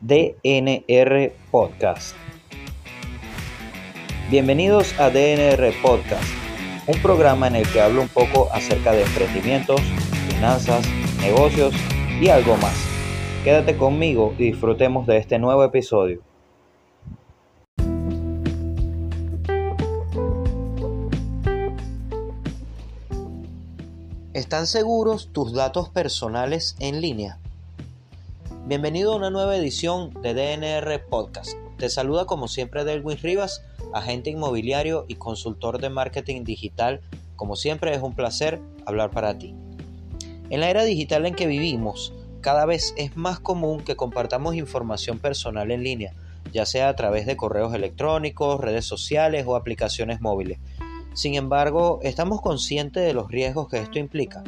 DNR Podcast. Bienvenidos a DNR Podcast, un programa en el que hablo un poco acerca de emprendimientos, finanzas, negocios y algo más. Quédate conmigo y disfrutemos de este nuevo episodio. ¿Están seguros tus datos personales en línea? Bienvenido a una nueva edición de DNR Podcast. Te saluda como siempre Delwin Rivas, agente inmobiliario y consultor de marketing digital. Como siempre es un placer hablar para ti. En la era digital en que vivimos, cada vez es más común que compartamos información personal en línea, ya sea a través de correos electrónicos, redes sociales o aplicaciones móviles. Sin embargo, estamos conscientes de los riesgos que esto implica.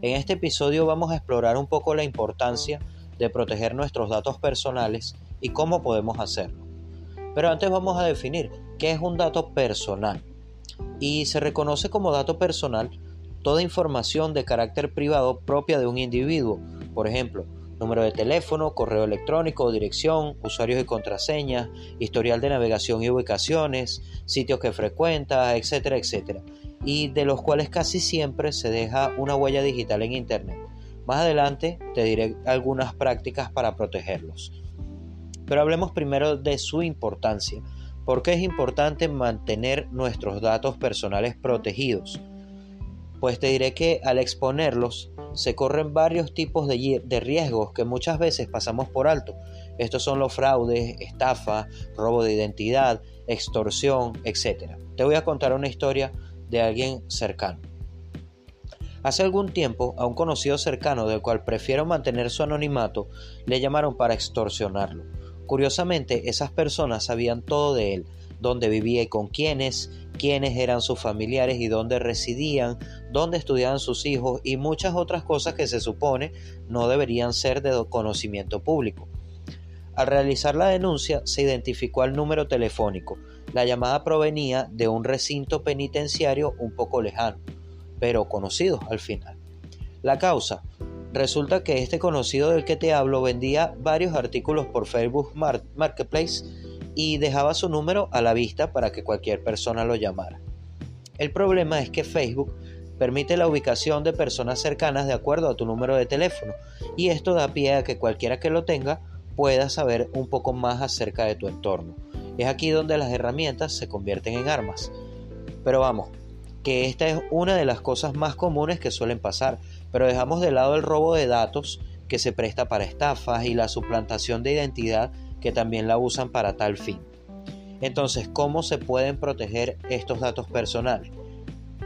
En este episodio vamos a explorar un poco la importancia de proteger nuestros datos personales y cómo podemos hacerlo. Pero antes vamos a definir qué es un dato personal. Y se reconoce como dato personal toda información de carácter privado propia de un individuo, por ejemplo, número de teléfono, correo electrónico, dirección, usuarios y contraseñas, historial de navegación y ubicaciones, sitios que frecuenta, etcétera, etcétera, y de los cuales casi siempre se deja una huella digital en Internet. Más adelante te diré algunas prácticas para protegerlos. Pero hablemos primero de su importancia. ¿Por qué es importante mantener nuestros datos personales protegidos? Pues te diré que al exponerlos se corren varios tipos de, riesgos que muchas veces pasamos por alto. Estos son los fraudes, estafa, robo de identidad, extorsión, etc. Te voy a contar una historia de alguien cercano. Hace algún tiempo, a un conocido cercano del cual prefiero mantener su anonimato, le llamaron para extorsionarlo. Curiosamente, esas personas sabían todo de él, dónde vivía y con quiénes, quiénes eran sus familiares y dónde residían, dónde estudiaban sus hijos y muchas otras cosas que se supone no deberían ser de conocimiento público. Al realizar la denuncia se identificó el número telefónico. La llamada provenía de un recinto penitenciario un poco lejano pero conocidos al final. La causa. Resulta que este conocido del que te hablo vendía varios artículos por Facebook Marketplace y dejaba su número a la vista para que cualquier persona lo llamara. El problema es que Facebook permite la ubicación de personas cercanas de acuerdo a tu número de teléfono y esto da pie a que cualquiera que lo tenga pueda saber un poco más acerca de tu entorno. Es aquí donde las herramientas se convierten en armas. Pero vamos, que esta es una de las cosas más comunes que suelen pasar, pero dejamos de lado el robo de datos que se presta para estafas y la suplantación de identidad que también la usan para tal fin. Entonces, ¿cómo se pueden proteger estos datos personales?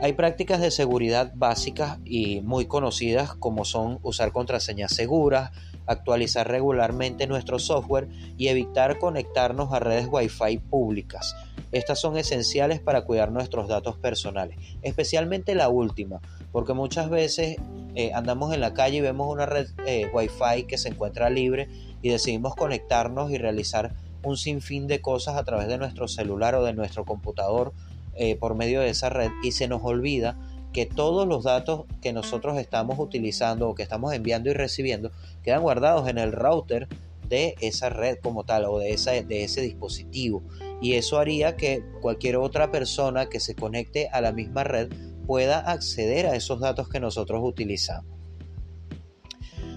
Hay prácticas de seguridad básicas y muy conocidas como son usar contraseñas seguras, actualizar regularmente nuestro software y evitar conectarnos a redes Wi-Fi públicas. Estas son esenciales para cuidar nuestros datos personales, especialmente la última, porque muchas veces eh, andamos en la calle y vemos una red eh, Wi-Fi que se encuentra libre y decidimos conectarnos y realizar un sinfín de cosas a través de nuestro celular o de nuestro computador eh, por medio de esa red y se nos olvida que todos los datos que nosotros estamos utilizando o que estamos enviando y recibiendo quedan guardados en el router de esa red como tal o de, esa, de ese dispositivo. Y eso haría que cualquier otra persona que se conecte a la misma red pueda acceder a esos datos que nosotros utilizamos.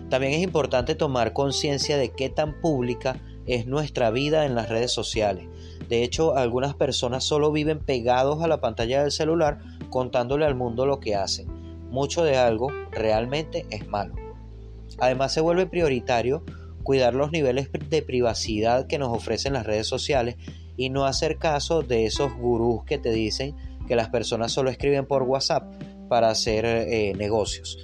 También es importante tomar conciencia de qué tan pública es nuestra vida en las redes sociales. De hecho, algunas personas solo viven pegados a la pantalla del celular contándole al mundo lo que hacen. Mucho de algo realmente es malo. Además se vuelve prioritario cuidar los niveles de privacidad que nos ofrecen las redes sociales y no hacer caso de esos gurús que te dicen que las personas solo escriben por WhatsApp para hacer eh, negocios.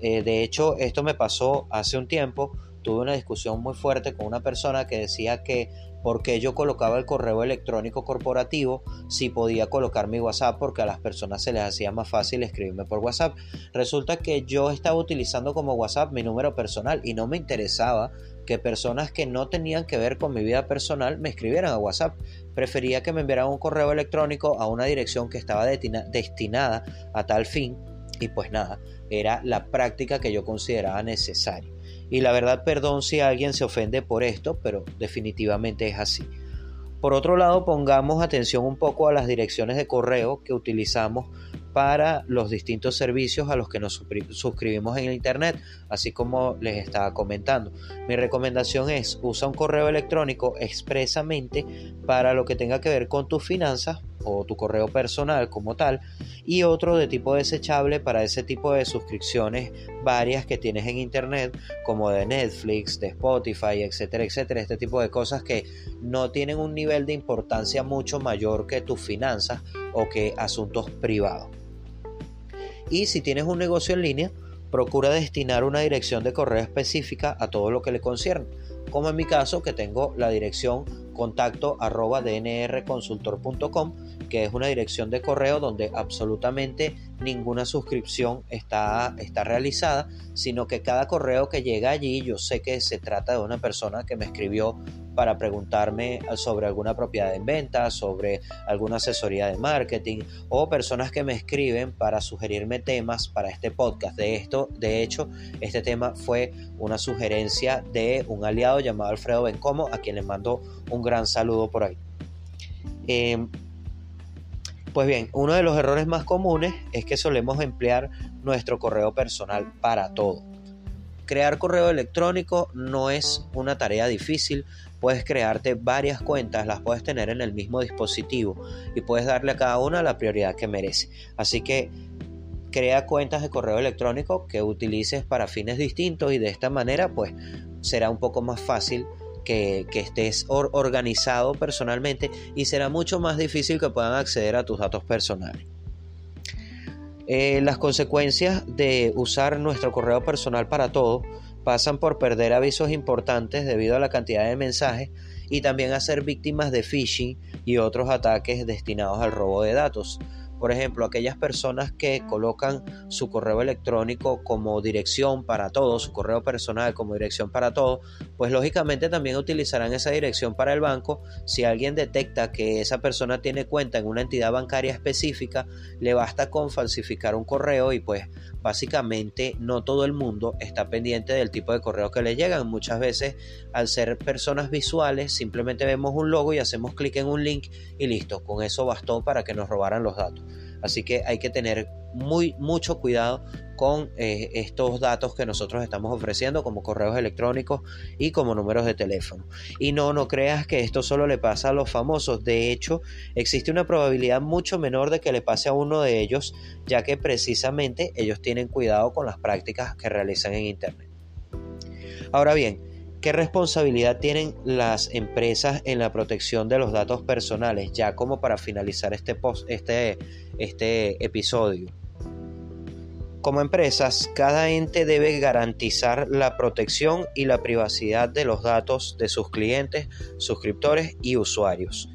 Eh, de hecho, esto me pasó hace un tiempo. Tuve una discusión muy fuerte con una persona que decía que porque yo colocaba el correo electrónico corporativo si podía colocar mi WhatsApp porque a las personas se les hacía más fácil escribirme por WhatsApp. Resulta que yo estaba utilizando como WhatsApp mi número personal y no me interesaba que personas que no tenían que ver con mi vida personal me escribieran a WhatsApp. Prefería que me enviaran un correo electrónico a una dirección que estaba destinada a tal fin y pues nada, era la práctica que yo consideraba necesaria. Y la verdad, perdón si alguien se ofende por esto, pero definitivamente es así. Por otro lado, pongamos atención un poco a las direcciones de correo que utilizamos para los distintos servicios a los que nos suscribimos en Internet, así como les estaba comentando. Mi recomendación es usa un correo electrónico expresamente para lo que tenga que ver con tus finanzas o tu correo personal como tal y otro de tipo desechable para ese tipo de suscripciones varias que tienes en internet como de Netflix, de Spotify, etcétera, etcétera, este tipo de cosas que no tienen un nivel de importancia mucho mayor que tus finanzas o que asuntos privados. Y si tienes un negocio en línea, procura destinar una dirección de correo específica a todo lo que le concierne, como en mi caso que tengo la dirección contacto arroba dnrconsultor.com que es una dirección de correo donde absolutamente ninguna suscripción está, está realizada, sino que cada correo que llega allí yo sé que se trata de una persona que me escribió para preguntarme sobre alguna propiedad en venta, sobre alguna asesoría de marketing o personas que me escriben para sugerirme temas para este podcast. De esto, de hecho, este tema fue una sugerencia de un aliado llamado Alfredo Bencomo, a quien le mando un gran saludo por ahí. Em, pues bien, uno de los errores más comunes es que solemos emplear nuestro correo personal para todo. Crear correo electrónico no es una tarea difícil, puedes crearte varias cuentas, las puedes tener en el mismo dispositivo y puedes darle a cada una la prioridad que merece. Así que crea cuentas de correo electrónico que utilices para fines distintos y de esta manera pues será un poco más fácil que, estés organizado personalmente y será mucho más difícil que puedan acceder a tus datos personales. Eh, las consecuencias de usar nuestro correo personal para todo pasan por perder avisos importantes debido a la cantidad de mensajes y también a ser víctimas de phishing y otros ataques destinados al robo de datos. Por ejemplo, aquellas personas que colocan su correo electrónico como dirección para todo, su correo personal como dirección para todo, pues lógicamente también utilizarán esa dirección para el banco. Si alguien detecta que esa persona tiene cuenta en una entidad bancaria específica, le basta con falsificar un correo y pues básicamente no todo el mundo está pendiente del tipo de correo que le llegan. Muchas veces al ser personas visuales simplemente vemos un logo y hacemos clic en un link y listo, con eso bastó para que nos robaran los datos. Así que hay que tener muy mucho cuidado con eh, estos datos que nosotros estamos ofreciendo como correos electrónicos y como números de teléfono. Y no, no creas que esto solo le pasa a los famosos. De hecho, existe una probabilidad mucho menor de que le pase a uno de ellos, ya que precisamente ellos tienen cuidado con las prácticas que realizan en Internet. Ahora bien, ¿Qué responsabilidad tienen las empresas en la protección de los datos personales? Ya como para finalizar este, post, este, este episodio. Como empresas, cada ente debe garantizar la protección y la privacidad de los datos de sus clientes, suscriptores y usuarios.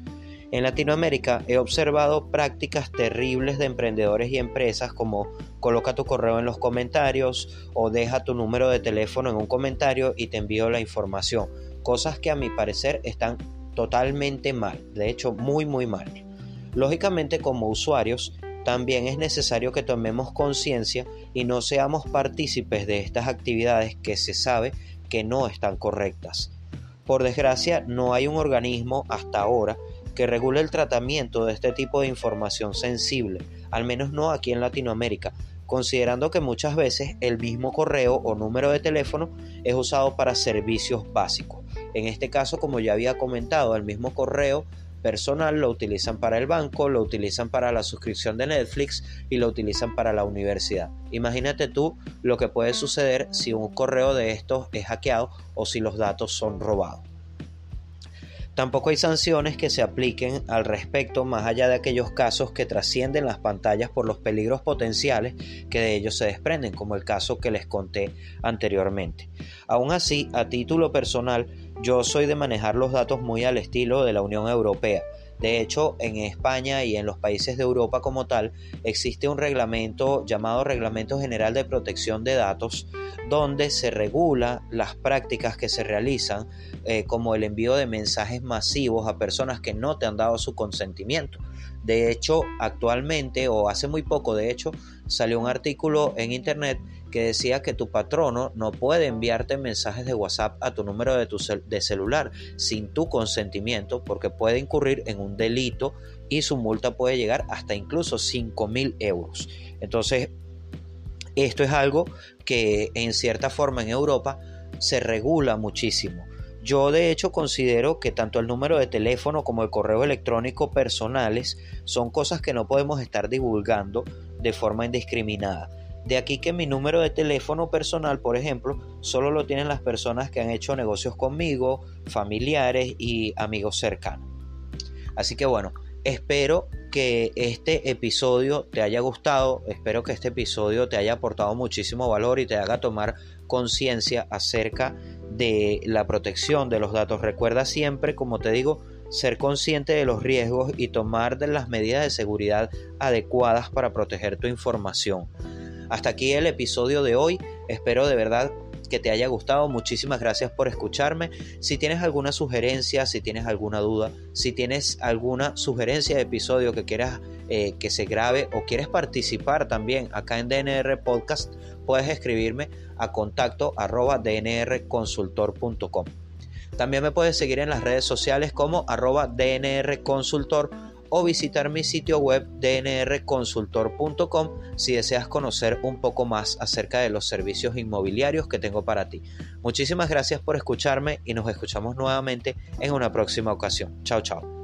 En Latinoamérica he observado prácticas terribles de emprendedores y empresas como coloca tu correo en los comentarios o deja tu número de teléfono en un comentario y te envío la información. Cosas que a mi parecer están totalmente mal, de hecho muy muy mal. Lógicamente como usuarios también es necesario que tomemos conciencia y no seamos partícipes de estas actividades que se sabe que no están correctas. Por desgracia no hay un organismo hasta ahora que regule el tratamiento de este tipo de información sensible, al menos no aquí en Latinoamérica, considerando que muchas veces el mismo correo o número de teléfono es usado para servicios básicos. En este caso, como ya había comentado, el mismo correo personal lo utilizan para el banco, lo utilizan para la suscripción de Netflix y lo utilizan para la universidad. Imagínate tú lo que puede suceder si un correo de estos es hackeado o si los datos son robados. Tampoco hay sanciones que se apliquen al respecto más allá de aquellos casos que trascienden las pantallas por los peligros potenciales que de ellos se desprenden, como el caso que les conté anteriormente. Aún así, a título personal, yo soy de manejar los datos muy al estilo de la Unión Europea. De hecho, en España y en los países de Europa como tal, existe un reglamento llamado Reglamento General de Protección de Datos, donde se regula las prácticas que se realizan, eh, como el envío de mensajes masivos a personas que no te han dado su consentimiento. De hecho, actualmente, o hace muy poco, de hecho, salió un artículo en internet que decía que tu patrono no puede enviarte mensajes de WhatsApp a tu número de, celular sin tu consentimiento porque puede incurrir en un delito y su multa puede llegar hasta incluso 5 mil euros. Entonces, esto es algo que en cierta forma en Europa se regula muchísimo. Yo de hecho considero que tanto el número de teléfono como el correo electrónico personales son cosas que no podemos estar divulgando de forma indiscriminada. De aquí que mi número de teléfono personal, por ejemplo, solo lo tienen las personas que han hecho negocios conmigo, familiares y amigos cercanos. Así que bueno, espero que este episodio te haya gustado, espero que este episodio te haya aportado muchísimo valor y te haga tomar conciencia acerca de la protección de los datos. Recuerda siempre, como te digo, ser consciente de los riesgos y tomar las medidas de seguridad adecuadas para proteger tu información. Hasta aquí el episodio de hoy. Espero de verdad que te haya gustado. Muchísimas gracias por escucharme. Si tienes alguna sugerencia, si tienes alguna duda, si tienes alguna sugerencia de episodio que quieras eh, que se grabe o quieres participar también acá en DNR Podcast, puedes escribirme a contacto dnrconsultor.com. También me puedes seguir en las redes sociales como arroba dnrconsultor o visitar mi sitio web dnrconsultor.com si deseas conocer un poco más acerca de los servicios inmobiliarios que tengo para ti. Muchísimas gracias por escucharme y nos escuchamos nuevamente en una próxima ocasión. Chao, chao.